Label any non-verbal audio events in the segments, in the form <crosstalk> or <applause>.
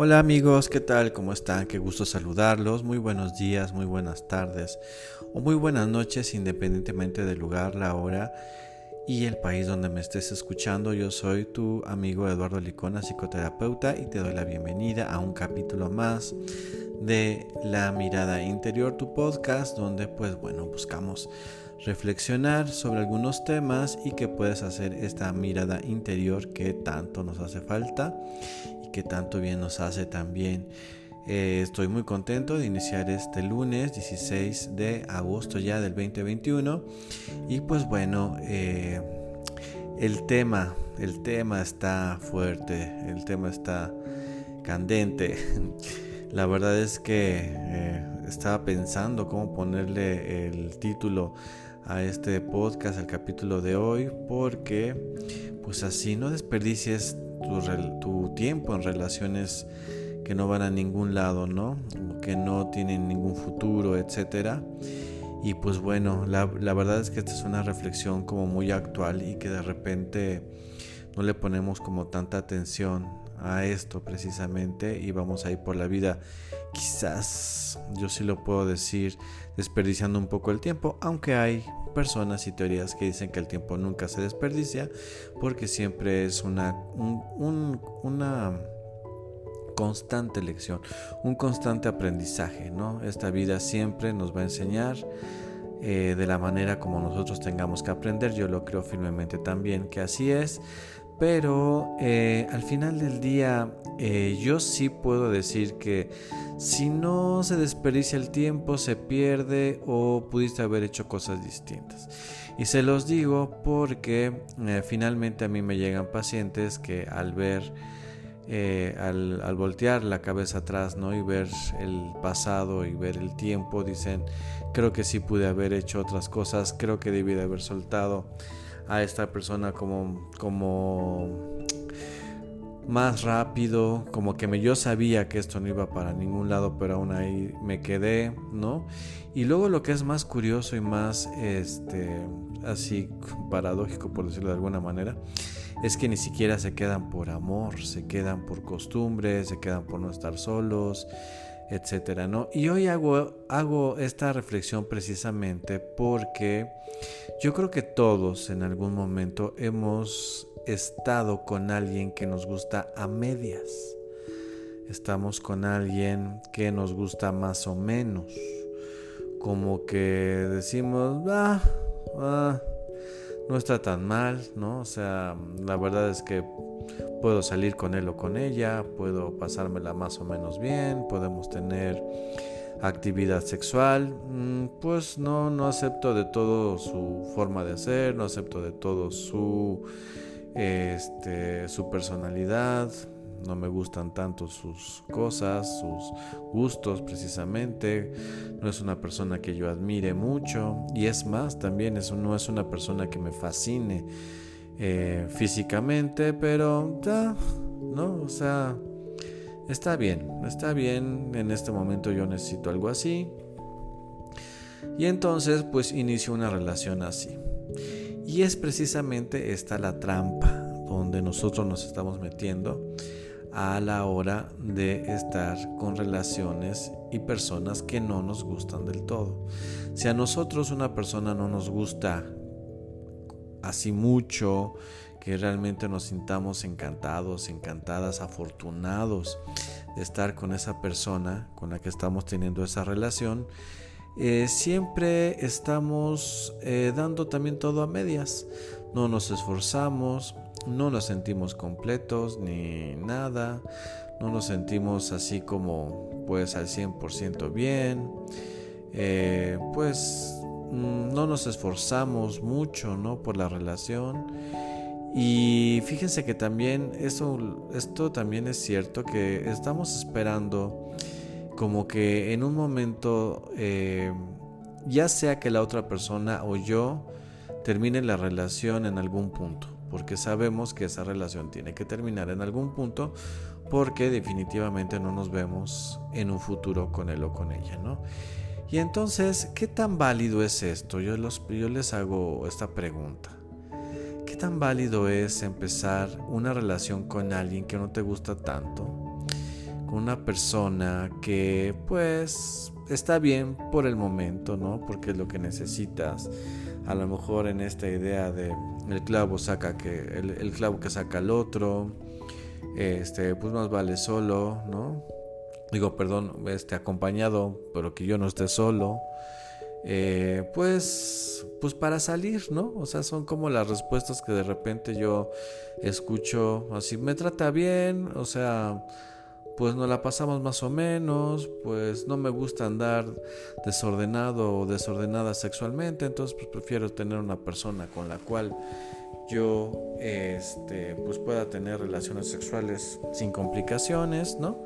Hola amigos, ¿qué tal? ¿Cómo están? Qué gusto saludarlos. Muy buenos días, muy buenas tardes o muy buenas noches independientemente del lugar, la hora y el país donde me estés escuchando. Yo soy tu amigo Eduardo Licona, psicoterapeuta y te doy la bienvenida a un capítulo más de La Mirada Interior, tu podcast donde pues bueno, buscamos reflexionar sobre algunos temas y que puedes hacer esta mirada interior que tanto nos hace falta que tanto bien nos hace también. Eh, estoy muy contento de iniciar este lunes 16 de agosto ya del 2021 y pues bueno, eh, el tema, el tema está fuerte, el tema está candente. <laughs> La verdad es que eh, estaba pensando cómo ponerle el título a este podcast, al capítulo de hoy, porque pues así no desperdicies tu, tiempo en relaciones que no van a ningún lado, ¿no? Que no tienen ningún futuro, etcétera. Y pues bueno, la, la, verdad es que esta es una reflexión como muy actual y que de repente no le ponemos como tanta atención a esto precisamente y vamos a ir por la vida quizás yo sí lo puedo decir desperdiciando un poco el tiempo aunque hay personas y teorías que dicen que el tiempo nunca se desperdicia porque siempre es una, una constante lección, un constante aprendizaje, ¿no? Esta vida siempre nos va a enseñar eh, de la manera como nosotros tengamos que aprender. Yo lo creo firmemente también que así es. Pero eh, al final del día eh, yo sí puedo decir que si no se desperdicia el tiempo, se pierde o pudiste haber hecho cosas distintas. Y se los digo porque eh, finalmente a mí me llegan pacientes que al ver, al, al, voltear la cabeza atrás ¿no? y ver el pasado y ver el tiempo, dicen, creo que sí pude haber hecho otras cosas, creo que debí de haber soltado a esta persona como, como más rápido, como que me, yo sabía que esto no iba para ningún lado, pero aún ahí me quedé, ¿no? Y luego lo que es más curioso y más, este, así paradójico, por decirlo de alguna manera, es que ni siquiera se quedan por amor, se quedan por costumbre, se quedan por no estar solos, etcétera, ¿no? Y hoy hago, hago esta reflexión precisamente porque yo creo que todos en algún momento hemos estado con alguien que nos gusta a medias. Estamos con alguien que nos gusta más o menos. Como que decimos, ah, ah, no está tan mal, ¿no? O sea, la verdad es que puedo salir con él o con ella, puedo pasármela más o menos bien, podemos tener actividad sexual, mm, pues no, no acepto de todo su forma de hacer, no acepto de todo su, este, su personalidad, no me gustan tanto sus cosas, sus gustos precisamente, no es una persona que yo admire mucho y es más, también no es una persona que me fascine eh, físicamente, pero ya, ¿no? O sea, está bien, está bien, en este momento yo necesito algo así. Y entonces pues inicio una relación así. Y es precisamente esta la trampa donde nosotros nos estamos metiendo a la hora de estar con relaciones y personas que no nos gustan del todo. Si a nosotros una persona no nos gusta así mucho, que realmente nos sintamos encantados, encantadas, afortunados de estar con esa persona con la que estamos teniendo esa relación, eh, siempre estamos eh, dando también todo a medias. No nos esforzamos, no nos sentimos completos ni nada, no nos sentimos así como pues al 100% bien, eh, pues Mm, no nos esforzamos mucho ¿no? por la relación. Y fíjense que también eso, esto también es cierto que estamos esperando como que en un momento, eh, ya sea que la otra persona o yo termine la relación en algún punto, porque sabemos que esa relación tiene que terminar en algún punto, porque definitivamente no nos vemos en un futuro con él o con ella, ¿no? Y entonces, ¿qué tan válido es esto? Yo, yo les hago esta pregunta. ¿Qué tan válido es empezar una relación con alguien que no te gusta tanto? con una persona que pues está bien por el momento, ¿no? Porque es lo que necesitas. A lo mejor en esta idea de el clavo saca que el, clavo que saca el otro, este, pues más vale solo, ¿no? Digo, perdón, este acompañado, pero que yo no esté solo. Eh, pues, pues para salir, ¿no? O sea, son como las respuestas que de repente yo escucho así, me trata bien, o sea, pues nos la pasamos más o menos, pues no me gusta andar desordenado o desordenada sexualmente, entonces pues prefiero tener una persona con la cual yo este pues pueda tener relaciones sexuales sin complicaciones, ¿no?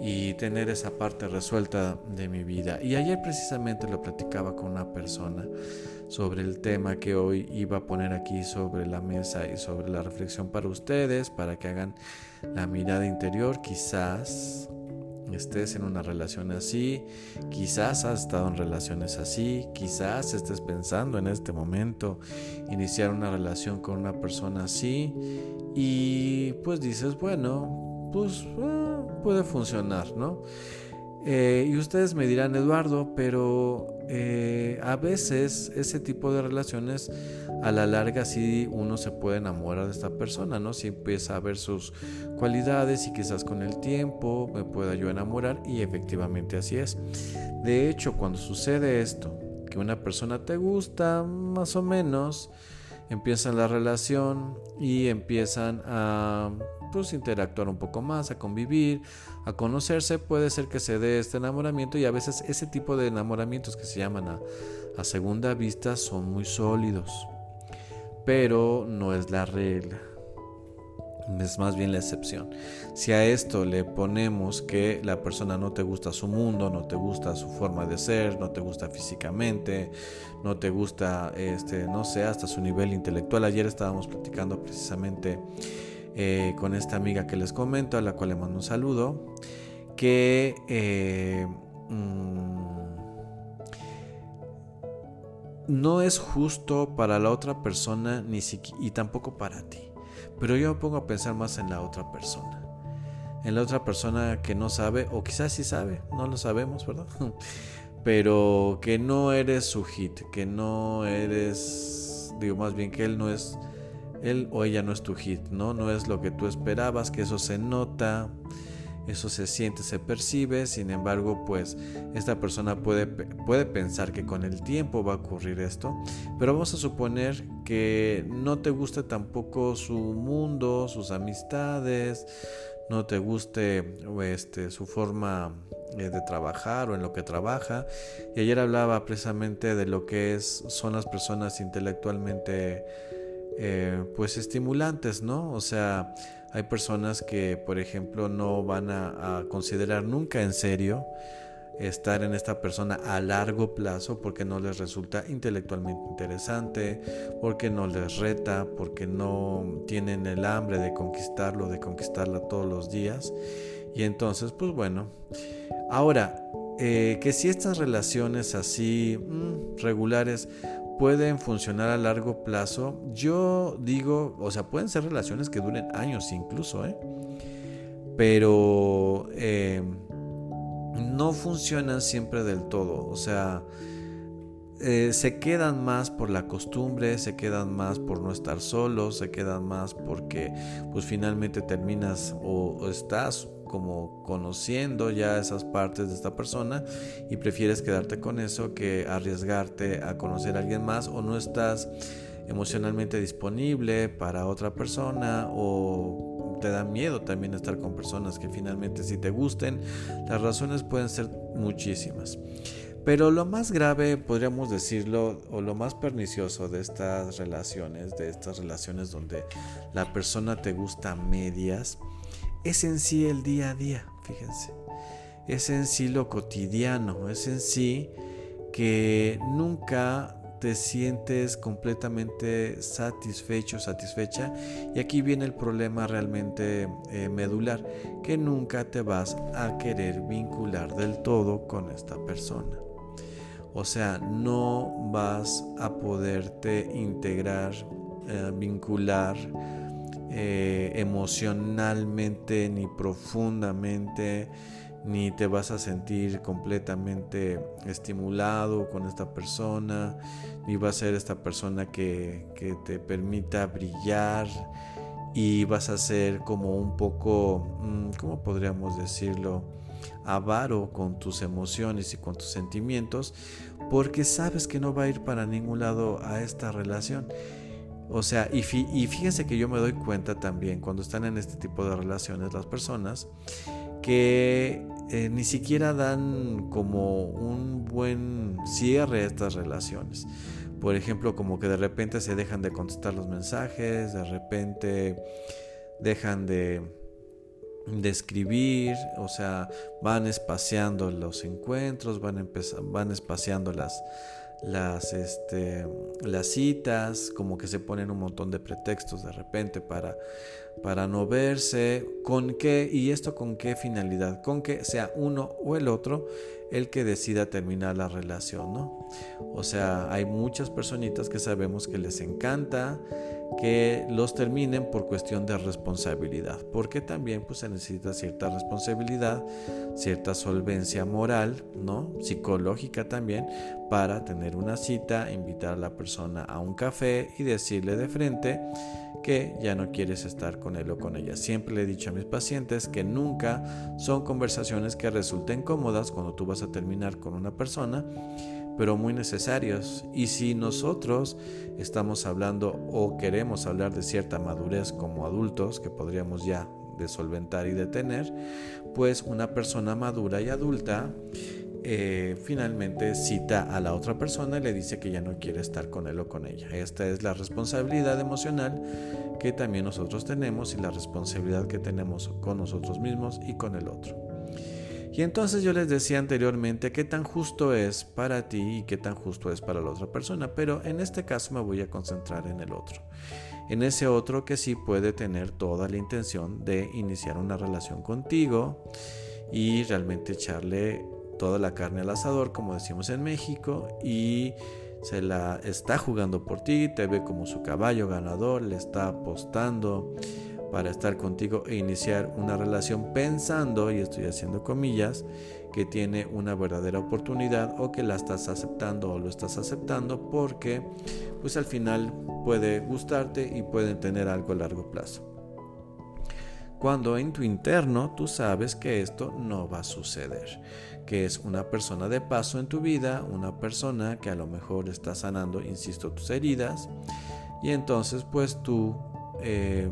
y tener esa parte resuelta de mi vida. Y ayer precisamente lo platicaba con una persona sobre el tema que hoy iba a poner aquí sobre la mesa y sobre la reflexión para ustedes, para que hagan la mirada interior. Quizás estés en una relación así, quizás has estado en relaciones así, quizás estés pensando en este momento iniciar una relación con una persona así y pues dices, bueno, pues ah, puede funcionar, ¿no? Eh, y ustedes me dirán, Eduardo, pero eh, a veces ese tipo de relaciones a la larga sí uno se puede enamorar de esta persona, ¿no? Si empieza a ver sus cualidades y quizás con el tiempo me pueda yo enamorar y efectivamente así es. De hecho, cuando sucede esto, que una persona te gusta más o menos, empieza la relación y empiezan a pues interactuar un poco más, a convivir, a conocerse, puede ser que se dé este enamoramiento y a veces ese tipo de enamoramientos que se llaman a, segunda vista son muy sólidos, pero no es la regla es más bien la excepción. Si a esto le ponemos que la persona no te gusta su mundo, no te gusta su forma de ser, no te gusta físicamente, no te gusta, este, no sé, hasta su nivel intelectual. Ayer estábamos platicando precisamente eh, con esta amiga que les comento, a la cual le mando un saludo, que eh, mm, no es justo para la otra persona ni y tampoco para ti. Pero yo me pongo a pensar más en la otra persona. En la otra persona que no sabe, o quizás sí sabe, no lo sabemos, ¿verdad? <laughs> Pero que no eres su hit, que no eres, digo más bien que él no es él o ella no es tu hit, ¿no? No es lo que tú esperabas, que eso se nota, eso se siente, se percibe, sin embargo, pues esta persona puede, puede pensar que con el tiempo va a ocurrir esto, pero vamos a suponer que no te guste tampoco su mundo, sus amistades, no te guste este, su forma eh, de trabajar o en lo que trabaja. Y ayer hablaba precisamente de lo que es, son las personas intelectualmente eh, pues estimulantes, ¿no? O sea, hay personas que, por ejemplo, no van a, considerar nunca en serio estar en esta persona a largo plazo porque no les resulta intelectualmente interesante, porque no les reta, porque no tienen el hambre de conquistarlo, de conquistarla todos los días. Y entonces, pues bueno, ahora, eh, que si estas relaciones así mm, regulares pueden funcionar a largo plazo. Yo digo, o sea, pueden ser relaciones que duren años incluso, ¿eh? Pero eh, no funcionan siempre del todo. O sea, eh, se quedan más por la costumbre, se quedan más por no estar solos, se quedan más porque pues finalmente terminas o estás como conociendo ya esas partes de esta persona y prefieres quedarte con eso que arriesgarte a conocer a alguien más o no estás emocionalmente disponible para otra persona o te da miedo también estar con personas que finalmente si te gusten. Las razones pueden ser muchísimas. Pero lo más grave, podríamos decirlo, o lo más pernicioso de estas relaciones, de estas relaciones donde la persona te gusta a medias, es en sí el día a día, fíjense. Es en sí lo cotidiano, es en sí que nunca te sientes completamente satisfecho, satisfecha. Y aquí viene el problema realmente eh, medular, que nunca te vas a querer vincular del todo con esta persona. O sea, no vas a poderte integrar, eh, vincular eh, emocionalmente ni profundamente, ni te vas a sentir completamente estimulado con esta persona, ni va a ser esta persona que, que te permita brillar y vas a ser como un poco, mm, ¿cómo podríamos decirlo? avaro con tus emociones y con tus sentimientos porque sabes que no va a ir para ningún lado a esta relación. O sea, y, fíjense que yo me doy cuenta también cuando están en este tipo de relaciones las personas que eh, ni siquiera dan como un buen cierre a estas relaciones. Por ejemplo, como que de repente se dejan de contestar los mensajes, de repente dejan de, de escribir, o sea, van espaciando los encuentros, van, van espaciando las, las, este, las citas, como que se ponen un montón de pretextos de repente para, para no verse, con qué, y esto con qué finalidad, con que sea uno o el otro el que decida terminar la relación, ¿no? O sea, hay muchas personitas que sabemos que les encanta que los terminen por cuestión de responsabilidad, porque también pues se necesita cierta responsabilidad, cierta solvencia moral, ¿no? psicológica también para tener una cita, invitar a la persona a un café y decirle de frente que ya no quieres estar con él o con ella. Siempre le he dicho a mis pacientes que nunca son conversaciones que resulten cómodas cuando tú vas a terminar con una persona pero muy necesarios. Y si nosotros estamos hablando o queremos hablar de cierta madurez como adultos, que podríamos ya de solventar y detener, pues una persona madura y adulta eh, finalmente cita a la otra persona y le dice que ya no quiere estar con él o con ella. Esta es la responsabilidad emocional que también nosotros tenemos y la responsabilidad que tenemos con nosotros mismos y con el otro. Y entonces yo les decía anteriormente qué tan justo es para ti y qué tan justo es para la otra persona, pero en este caso me voy a concentrar en el otro. En ese otro que sí puede tener toda la intención de iniciar una relación contigo y realmente echarle toda la carne al asador, como decimos en México, y se la está jugando por ti, te ve como su caballo ganador, le está apostando para estar contigo e iniciar una relación pensando, y estoy haciendo comillas, que tiene una verdadera oportunidad o que la estás aceptando o lo estás aceptando porque pues al final puede gustarte y pueden tener algo a largo plazo. Cuando en tu interno tú sabes que esto no va a suceder, que es una persona de paso en tu vida, una persona que a lo mejor está sanando, insisto, tus heridas, y entonces pues tú eh,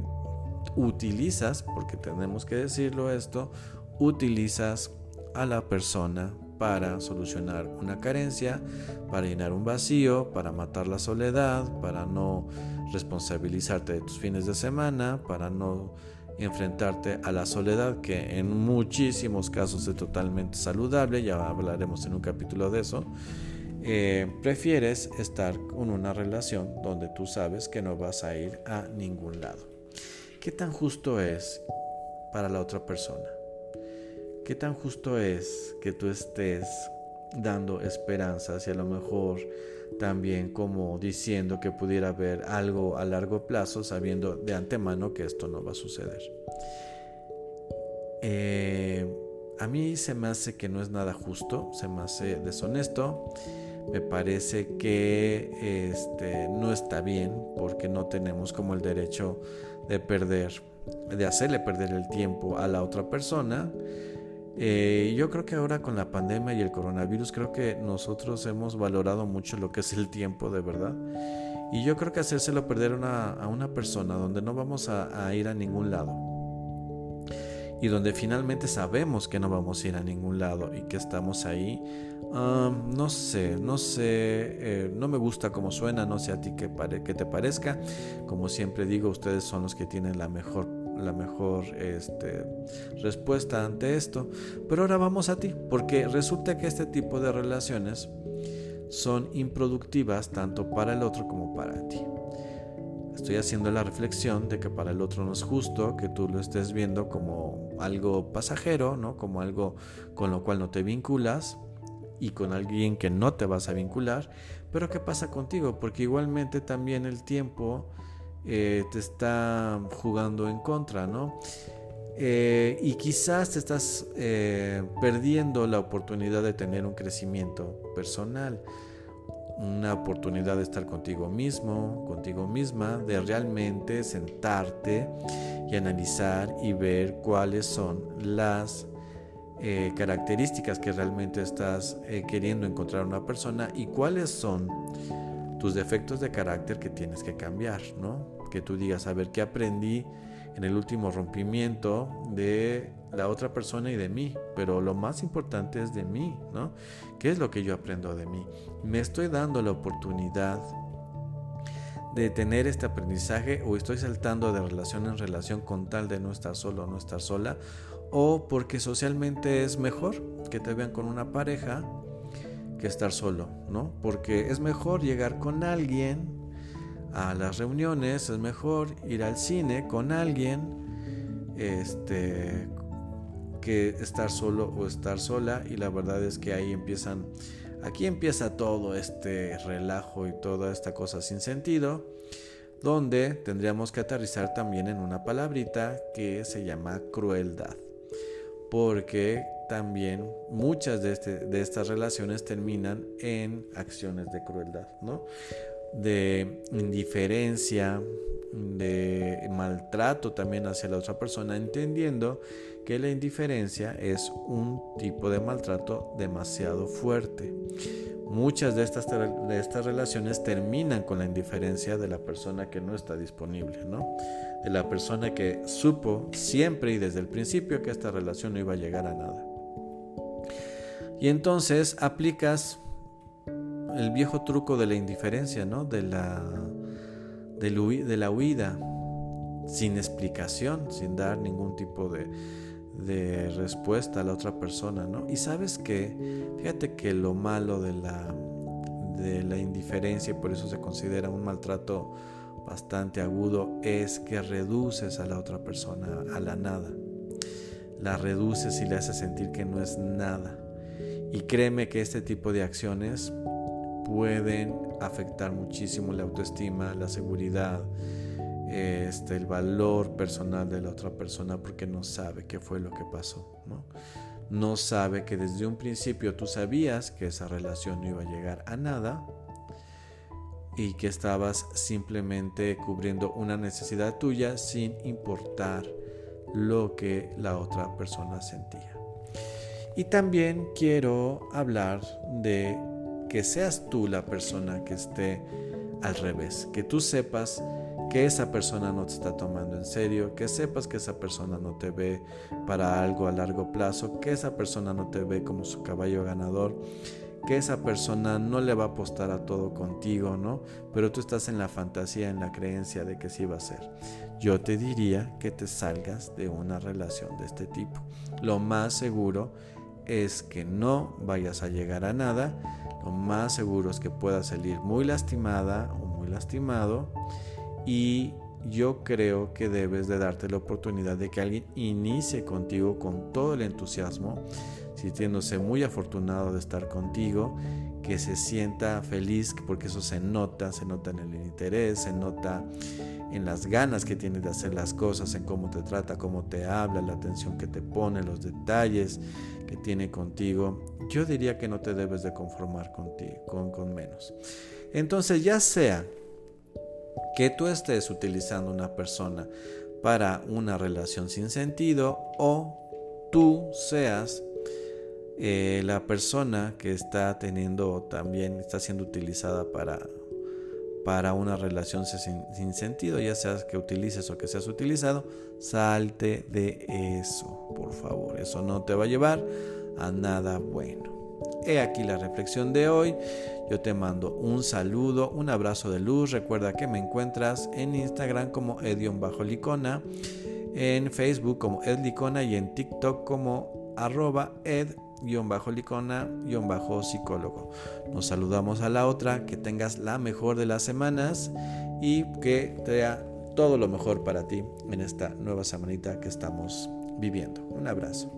utilizas, porque tenemos que decirlo esto, utilizas a la persona para solucionar una carencia, para llenar un vacío, para matar la soledad, para no responsabilizarte de tus fines de semana, para no enfrentarte a la soledad que en muchísimos casos es totalmente saludable, ya hablaremos en un capítulo de eso. Eh, prefieres estar con una relación donde tú sabes que no vas a ir a ningún lado. ¿Qué tan justo es para la otra persona? ¿Qué tan justo es que tú estés dando esperanzas y a lo mejor también como diciendo que pudiera haber algo a largo plazo sabiendo de antemano que esto no va a suceder? Eh, a mí se me hace que no es nada justo, se me hace deshonesto, me parece que este, no está bien porque no tenemos como el derecho de perder, de hacerle perder el tiempo a la otra persona. Eh, yo creo que ahora con la pandemia y el coronavirus, creo que nosotros hemos valorado mucho lo que es el tiempo de verdad. Y yo creo que hacérselo perder a una persona donde no vamos a, ir a ningún lado. Y donde finalmente sabemos que no vamos a ir a ningún lado y que estamos ahí no sé, no sé, eh, no me gusta cómo suena, no sé a ti qué, te parezca. Como siempre digo, ustedes son los que tienen la mejor, la mejor este, respuesta ante esto. Pero ahora vamos a ti, porque resulta que este tipo de relaciones son improductivas tanto para el otro como para ti. Estoy haciendo la reflexión de que para el otro no es justo que tú lo estés viendo como algo pasajero, ¿no? Como algo con lo cual no te vinculas y con alguien que no te vas a vincular, pero ¿qué pasa contigo? Porque igualmente también el tiempo eh, te está jugando en contra, ¿no? Eh, y quizás te estás eh, perdiendo la oportunidad de tener un crecimiento personal, una oportunidad de estar contigo mismo, contigo misma, de realmente sentarte y analizar y ver cuáles son las eh, características que realmente estás queriendo encontrar en una persona y cuáles son tus defectos de carácter que tienes que cambiar, ¿no? Que tú digas, a ver, ¿qué aprendí? En el último rompimiento de la otra persona y de mí, pero lo más importante es de mí, ¿no? ¿Qué es lo que yo aprendo de mí? ¿Me estoy dando la oportunidad de tener este aprendizaje o estoy saltando de relación en relación con tal de no estar solo o no estar sola? ¿O porque socialmente es mejor que te vean con una pareja que estar solo, ¿no? Porque es mejor llegar con alguien a las reuniones, es mejor ir al cine con alguien este, que estar solo o estar sola y la verdad es que ahí empiezan, aquí empieza todo este relajo y toda esta cosa sin sentido donde tendríamos que aterrizar también en una palabrita que se llama crueldad porque también muchas de, este, de estas relaciones terminan en acciones de crueldad, ¿no? De indiferencia, de maltrato también hacia la otra persona, entendiendo que la indiferencia es un tipo de maltrato demasiado fuerte. Muchas de estas, de estas relaciones terminan con la indiferencia de la persona que no está disponible, ¿no? De la persona que supo siempre y desde el principio que esta relación no iba a llegar a nada. Y entonces aplicas el viejo truco de la indiferencia, ¿no? De la, de, la huida, sin explicación, sin dar ningún tipo de, respuesta a la otra persona, ¿no? Y sabes que, fíjate que lo malo de la, de la indiferencia, y por eso se considera un maltrato bastante agudo, es que reduces a la otra persona a la nada. La reduces y le haces sentir que no es nada. Y créeme que este tipo de acciones pueden afectar muchísimo la autoestima, la seguridad, este, el valor personal de la otra persona porque no sabe qué fue lo que pasó. ¿no? no sabe que desde un principio tú sabías que esa relación no iba a llegar a nada y que estabas simplemente cubriendo una necesidad tuya sin importar lo que la otra persona sentía. Y también quiero hablar de que seas tú la persona que esté al revés, que tú sepas que esa persona no te está tomando en serio, que sepas que esa persona no te ve para algo a largo plazo, que esa persona no te ve como su caballo ganador, que esa persona no le va a apostar a todo contigo, ¿no? Pero tú estás en la fantasía, en la creencia de que sí va a ser. Yo te diría que te salgas de una relación de este tipo. Lo más seguro es que no vayas a llegar a nada. Lo más seguro es que puedas salir muy lastimada o muy lastimado. Y yo creo que debes de darte la oportunidad de que alguien inicie contigo con todo el entusiasmo, sintiéndose muy afortunado de estar contigo, que se sienta feliz porque eso se nota, se nota en el interés, se nota en las ganas que tienes de hacer las cosas, en cómo te trata, cómo te habla, la atención que te pone, los detalles que tiene contigo. Yo diría que no te debes de conformar con, con menos. Entonces, ya sea que tú estés utilizando una persona para una relación sin sentido o tú seas eh, la persona que está teniendo también está siendo utilizada para para una relación sin, sentido, ya seas que utilices o que seas utilizado, salte de eso, por favor. Eso no te va a llevar a nada bueno. He aquí la reflexión de hoy. Yo te mando un saludo, un abrazo de luz. Recuerda que me encuentras en Instagram como Edion Bajo Licona, en Facebook como Edlicona y en TikTok como arroba ed bajo licona bajo psicólogo. Nos saludamos a la otra, que tengas la mejor de las semanas y que sea todo lo mejor para ti en esta nueva semanita que estamos viviendo. Un abrazo.